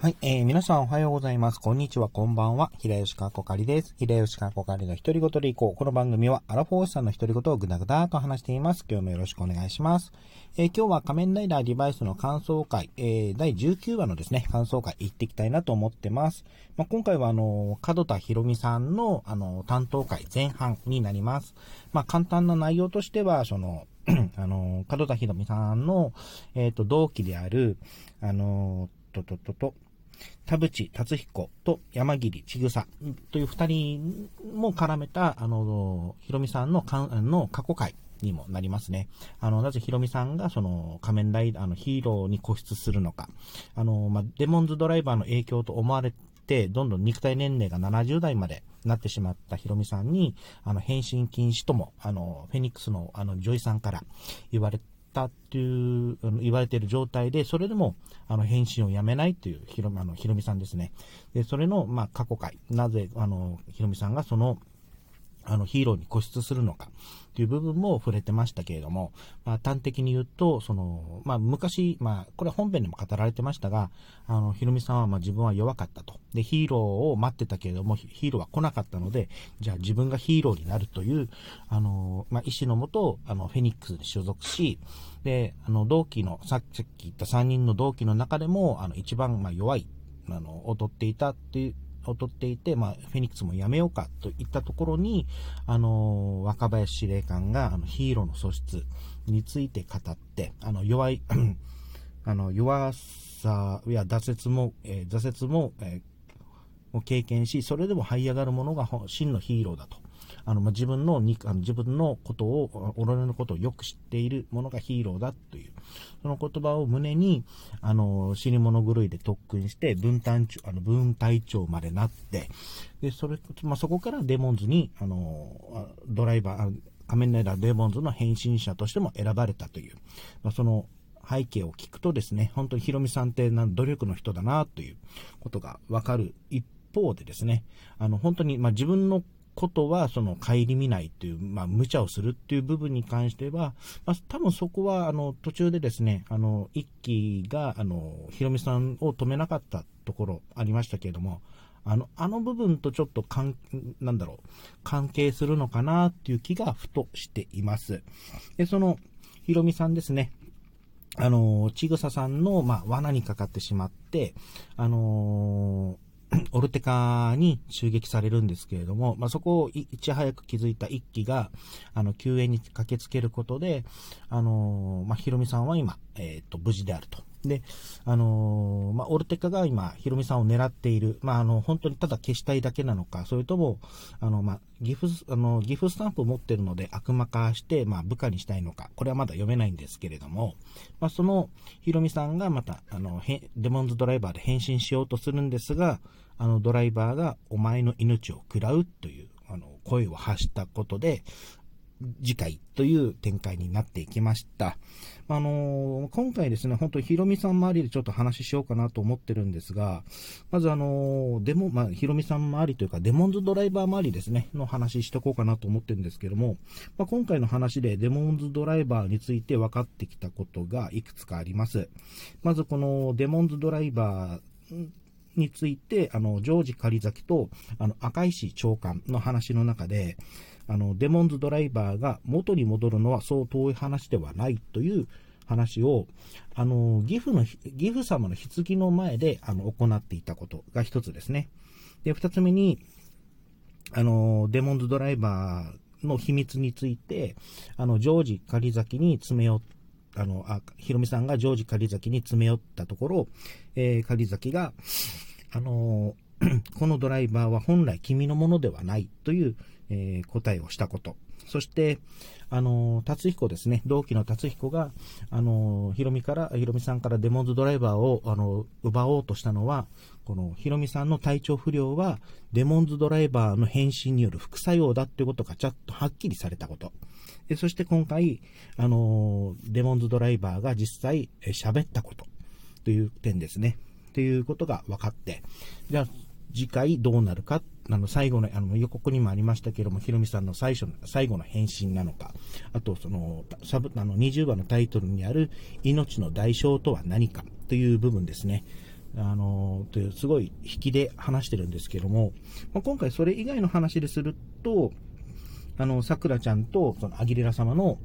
はい、えー、皆さんおはようございます。こんにちは、こんばんは。平吉川こかりです。平吉川こかりの独り言でいこう。この番組は、アラフォーさんの独り言をぐだぐだと話しています。今日もよろしくお願いします。えー、今日は仮面ライダーデバイスの感想会、えー、第19話のですね、感想会行っていきたいなと思ってます。まあ、今回は、あの、角田博美さんの、あの、担当会前半になります。まあ、簡単な内容としては、その、あの、角田博美さんの、えっ、ー、と、同期である、あの、とととと、田淵達彦と山桐千草という二人も絡めた、あの、ひろみさんのかんの過去回にもなりますね。あの、なぜひろみさんがその仮面ライダーのヒーローに固執するのか。あの、まあ、デモンズドライバーの影響と思われて、どんどん肉体年齢が70代までなってしまったひろみさんに、あの、変身禁止とも、あの、フェニックスのあの、女医さんから言われったっていう、言われている状態で、それでも、あの、返信をやめないっていう、ひろ、あの、ひろみさんですね。で、それの、まあ、過去回、なぜ、あの、ひろみさんがその、あの、ヒーローに固執するのか、という部分も触れてましたけれども、まあ、端的に言うと、その、まあ、昔、まあ、これは本編でも語られてましたが、あの、ひろみさんは、まあ、自分は弱かったと。で、ヒーローを待ってたけれども、ヒーローは来なかったので、じゃあ自分がヒーローになるという、あの、まあ、意思のもと、あの、フェニックスに所属し、で、あの、同期の、さっき言った3人の同期の中でも、あの、一番、まあ、弱い、あの、劣っていたっていう、劣っていて、まあ、フェニックスもやめようかといったところに、あの、若林司令官が、あの、ヒーローの素質について語って、あの、弱い あの、弱さや挫折も、えー、挫折も、えー、を経験し、それでも這い上がるものが真のヒーローだと。あの、まあ、自分のに、あの自分のことを、己のことをよく知っているものがヒーローだという、その言葉を胸に、あの、死に物狂いで特訓して、分担長、あの、分隊長までなって、で、それ、まあ、そこからデモンズに、あの、ドライバー、仮面ライダーデモンズの変身者としても選ばれたという、まあ、その背景を聞くとですね、本当にヒロミさんって努力の人だなということがわかる一方でですね、あの、本当に、ま、自分のことは、その、顧みないという、まあ、無茶をするっていう部分に関しては、まあ、多分そこは、あの、途中でですね、あの、一期が、あの、ヒロミさんを止めなかったところありましたけれども、あの、あの部分とちょっと関、なんだろう、関係するのかなっていう気がふとしています。で、その、ヒロミさんですね。あの、ちぐささんの、まあ、罠にかかってしまって、あのー オルテカに襲撃されるんですけれども、まあ、そこをいち早く気づいた一機が、あの、救援に駆けつけることで、あのまあ、ヒロミさんは今、えっ、ー、と、無事であると。で、あのー、まあ、オルテカが今、ヒロミさんを狙っている。まあ、あの、本当にただ消したいだけなのか、それとも、あの、まあ、ギフ、あの、ギフスタンプを持ってるので悪魔化して、まあ、部下にしたいのか、これはまだ読めないんですけれども、まあ、その、ヒロミさんがまた、あの、デモンズドライバーで変身しようとするんですが、あの、ドライバーがお前の命を食らうという、あの、声を発したことで、次回という展開になっていきました。あのー、今回ですね、本当にヒロミさん周りでちょっと話ししようかなと思ってるんですが、まずあのー、デモ、まあ、ヒロミさん周りというか、デモンズドライバー周りですね、の話しとこうかなと思ってるんですけども、まあ、今回の話でデモンズドライバーについて分かってきたことがいくつかあります。まずこのデモンズドライバー、について、あの、ジョージ狩崎と、あの、赤石長官の話の中で、あの、デモンズドライバーが元に戻るのはそう遠い話ではないという話を、あの、岐阜の、岐阜様の棺の前で、あの、行っていたことが一つですね。で、二つ目に、あの、デモンズドライバーの秘密について、あの、ジョージ狩崎に詰め寄っあの、あ、ひろみさんがジョージ狩崎に詰め寄ったところ、えー、狩崎が、あの このドライバーは本来君のものではないという、えー、答えをしたこと。そして、あの、達彦ですね、同期の達彦が、あの、ヒロミから、ヒロミさんからデモンズドライバーを、あの、奪おうとしたのは、このヒロミさんの体調不良は、デモンズドライバーの変身による副作用だっていうことがちゃんとはっきりされたこと。でそして今回、あの、デモンズドライバーが実際喋ったことという点ですね。ということが分かって、じゃあ次回どうなるか、あの最後のあの予告にもありましたけども、ヒロミさんの最初の最後の返信なのか、あとそのサブあの20話のタイトルにある命の代償とは何かという部分ですね。あの、という、すごい引きで話してるんですけども、まあ、今回それ以外の話ですると、あの、桜ちゃんと、その、アギレラ様の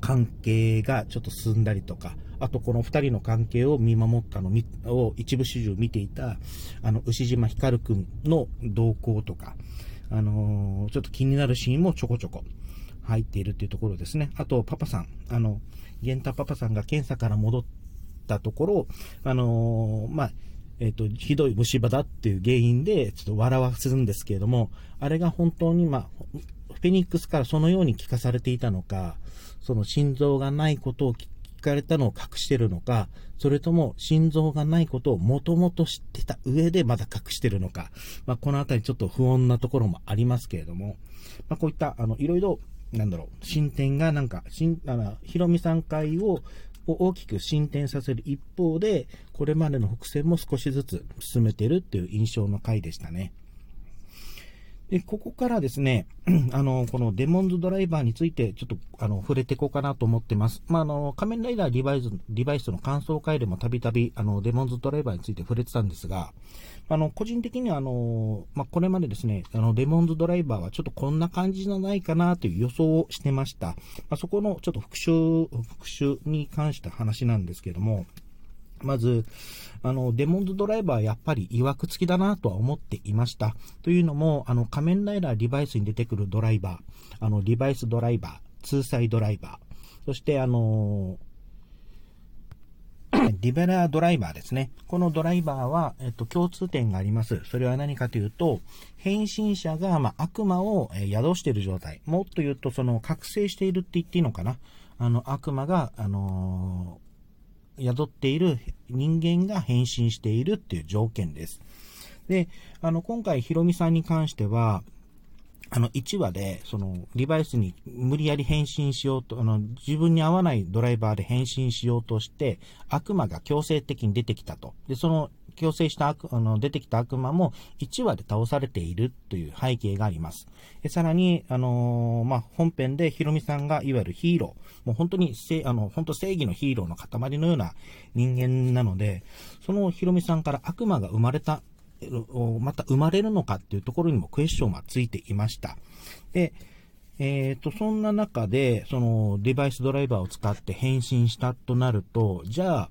関係がちょっと進んだりとか、あとこの二人の関係を見守ったのを一部始終見ていた、あの、牛島光くんの動向とか、あのー、ちょっと気になるシーンもちょこちょこ入っているっていうところですね。あと、パパさん、あの、玄太パパさんが検査から戻ったところ、あのー、まあ、えっ、と、ひどい虫歯だっていう原因で、ちょっと笑わせるんですけれども、あれが本当に、まあ、フェニックスからそのように聞かされていたのか、その心臓がないことを聞かれたのを隠してるのか、それとも心臓がないことをもともと知ってた上でまだ隠してるのか、まあ、このあたりちょっと不穏なところもありますけれども、まあ、こういった、あの、いろいろ、なんだろう、進展がなんか、しん、あの、ひろみさん会を、を大きく進展させる一方で、これまでの伏線も少しずつ進めてるっていう印象の回でしたね。で、ここからですね、あの、このデモンズドライバーについてちょっと、あの、触れていこうかなと思ってます。まあ、あの、仮面ライダーリバイス、リバイスの感想会でもたびたび、あの、デモンズドライバーについて触れてたんですが、あの、個人的には、あの、まあ、これまでですね、あの、デモンズドライバーはちょっとこんな感じじゃないかなという予想をしてました。まあ、そこのちょっと復習、復習に関した話なんですけども、まず、あの、デモンズドライバーやっぱり曰く付きだなとは思っていました。というのも、あの、仮面ライダーリバイスに出てくるドライバー、あの、リバイスドライバー、ツーサイドライバー、そしてあの リベラードライバーですね。このドライバーは、えっと、共通点があります。それは何かというと、変身者が、まあ、悪魔を、え宿している状態。もっと言うと、その、覚醒しているって言っていいのかな。あの、悪魔が、あのー宿っている人間が変身しているっていう条件です。で、あの、今回、ヒロミさんに関しては、あの、1話で、その、リバイスに無理やり変身しようと、あの、自分に合わないドライバーで変身しようとして、悪魔が強制的に出てきたと。で、その強制した悪、あの、出てきた悪魔も1話で倒されているという背景があります。えさらに、あのー、まあ、本編でヒロミさんがいわゆるヒーロー、もう本当にせ、あの、本当正義のヒーローの塊のような人間なので、そのヒロミさんから悪魔が生まれた、また生まれるのかっていうところにもクエスチョンがついていました。で、えっ、ー、と、そんな中で、そのデバイスドライバーを使って変身したとなると、じゃあ、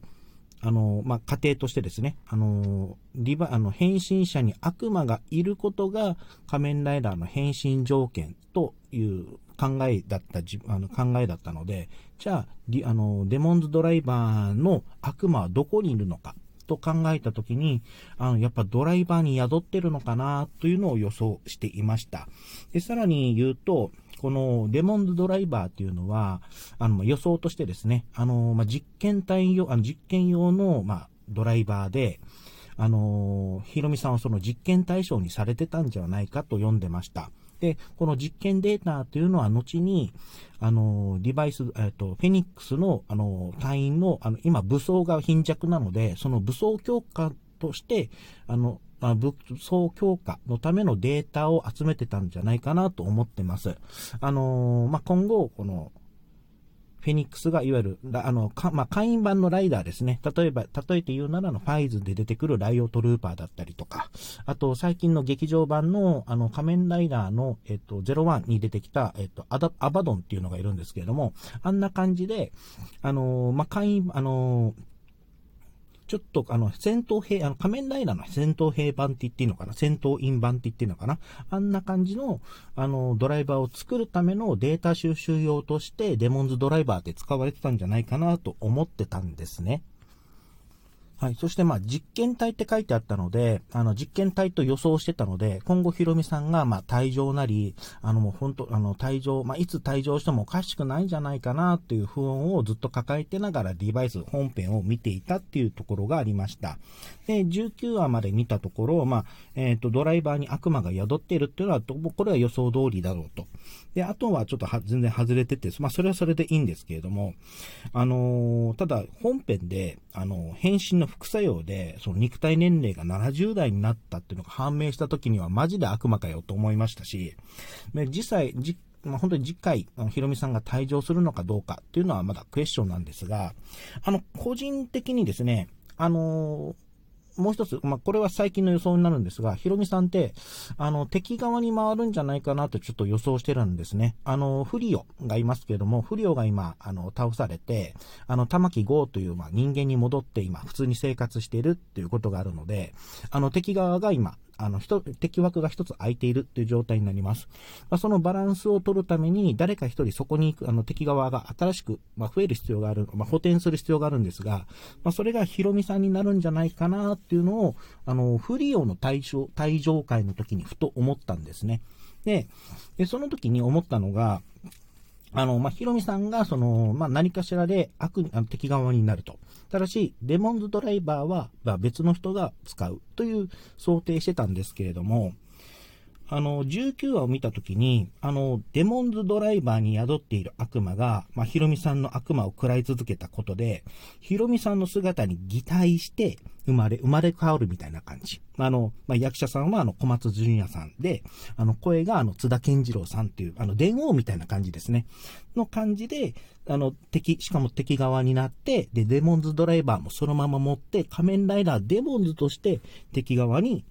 あの、まあ、過程としてですね、あの、リバ、あの、変身者に悪魔がいることが仮面ライダーの変身条件という考えだった、あの考えだったので、じゃあ、あの、デモンズドライバーの悪魔はどこにいるのかと考えたときに、あの、やっぱドライバーに宿ってるのかなというのを予想していました。で、さらに言うと、このデモンズドライバーっていうのは、あの、予想としてですね、あの、まあ、実験体用、あの、実験用の、まあ、ドライバーで、あの、ヒロミさんはその実験対象にされてたんじゃないかと読んでました。で、この実験データというのは後に、あの、デバイス、えっ、と、フェニックスの、あの、隊員の、あの、今武装が貧弱なので、その武装強化として、あの、まあ、武装強化のためのデータを集めてたんじゃないかなと思ってます。あのー、まあ、今後、この、フェニックスがいわゆる、あの、か、まあ、会員版のライダーですね。例えば、例えて言うならのファイズで出てくるライオトルーパーだったりとか、あと、最近の劇場版の、あの、仮面ライダーの、えっと、01に出てきた、えっと、アダ、アバドンっていうのがいるんですけれども、あんな感じで、あの、まあ、会員、あの、ちょっとあの、戦闘兵、あの、仮面ライダーの戦闘兵版って言っていいのかな？戦闘員版って言っていいのかな？あんな感じの、あの、ドライバーを作るためのデータ収集用として、デモンズドライバーって使われてたんじゃないかなと思ってたんですね。はい。そして、まあ、実験体って書いてあったので、あの、実験体と予想してたので、今後、ひろみさんが、まあ、退場なり、あの、もう本当、あの、退場、まあ、いつ退場してもおかしくないんじゃないかな、っていう不安をずっと抱えてながら、デバイス、本編を見ていたっていうところがありました。で、19話まで見たところ、まあ、えっ、ー、と、ドライバーに悪魔が宿っているっていうのは、これは予想通りだろうと。で、あとはちょっとは全然外れてて、まあ、それはそれでいいんですけれども、あのー、ただ、本編で、あの、変身の副作用で、その肉体年齢が70代になったっていうのが判明した時にはマジで悪魔かよと思いましたし、で実際、じまあ、本当に次回、ヒロミさんが退場するのかどうかっていうのはまだクエスチョンなんですが、あの、個人的にですね、あのもう一つ、まあ、これは最近の予想になるんですが、ヒロミさんって、あの、敵側に回るんじゃないかなとちょっと予想してるんですね。あの、フリオがいますけれども、フリオが今、あの、倒されて、あの、玉木豪という、まあ、人間に戻って今、普通に生活しているっていうことがあるので、あの、敵側が今、あの、人、敵枠が一つ空いているっていう状態になります。まあ、そのバランスを取るために、誰か一人そこに行く、あの、敵側が新しく、まあ、増える必要がある、まあ、補填する必要があるんですが、まあ、それがヒロミさんになるんじゃないかなっていうのを、あの、フリオの対象、対上会の時にふと思ったんですね。で、でその時に思ったのが、あの、まあ、ヒロミさんが、その、まあ、何かしらで悪、あの敵側になると。ただし、デモンズドライバーは、まあ、別の人が使うという想定してたんですけれども、あの、19話を見たときに、あの、デモンズドライバーに宿っている悪魔が、まあ、ヒロミさんの悪魔を食らい続けたことで、ヒロミさんの姿に擬態して生まれ、生まれ変わるみたいな感じ。あの、まあ、役者さんはあの、小松純也さんで、あの、声があの、津田健次郎さんっていう、あの、電王みたいな感じですね。の感じで、あの、敵、しかも敵側になって、で、デモンズドライバーもそのまま持って、仮面ライダーデモンズとして敵側に、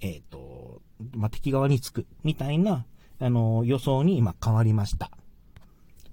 えっ、ー、と、まあ、敵側につく、みたいな、あの、予想に今変わりました。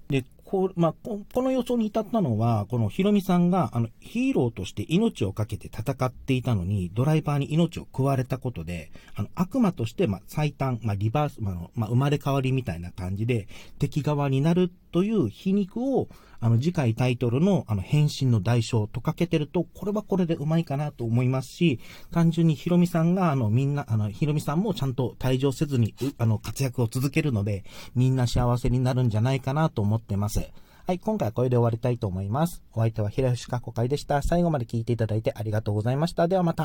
で、こう、まあ、この予想に至ったのは、このヒロミさんが、あの、ヒーローとして命を懸けて戦っていたのに、ドライバーに命を食われたことで、あの、悪魔として、まあ、最短、まあ、リバース、まあ、まあ、生まれ変わりみたいな感じで、敵側になるという皮肉を、あの、次回タイトルの、あの、変身の代償とかけてると、これはこれでうまいかなと思いますし、単純にヒロミさんが、あの、みんな、あの、ヒロミさんもちゃんと退場せずに、あの、活躍を続けるので、みんな幸せになるんじゃないかなと思ってます。はい、今回はこれで終わりたいと思います。お相手は平吉かこかいでした。最後まで聞いていただいてありがとうございました。ではまた。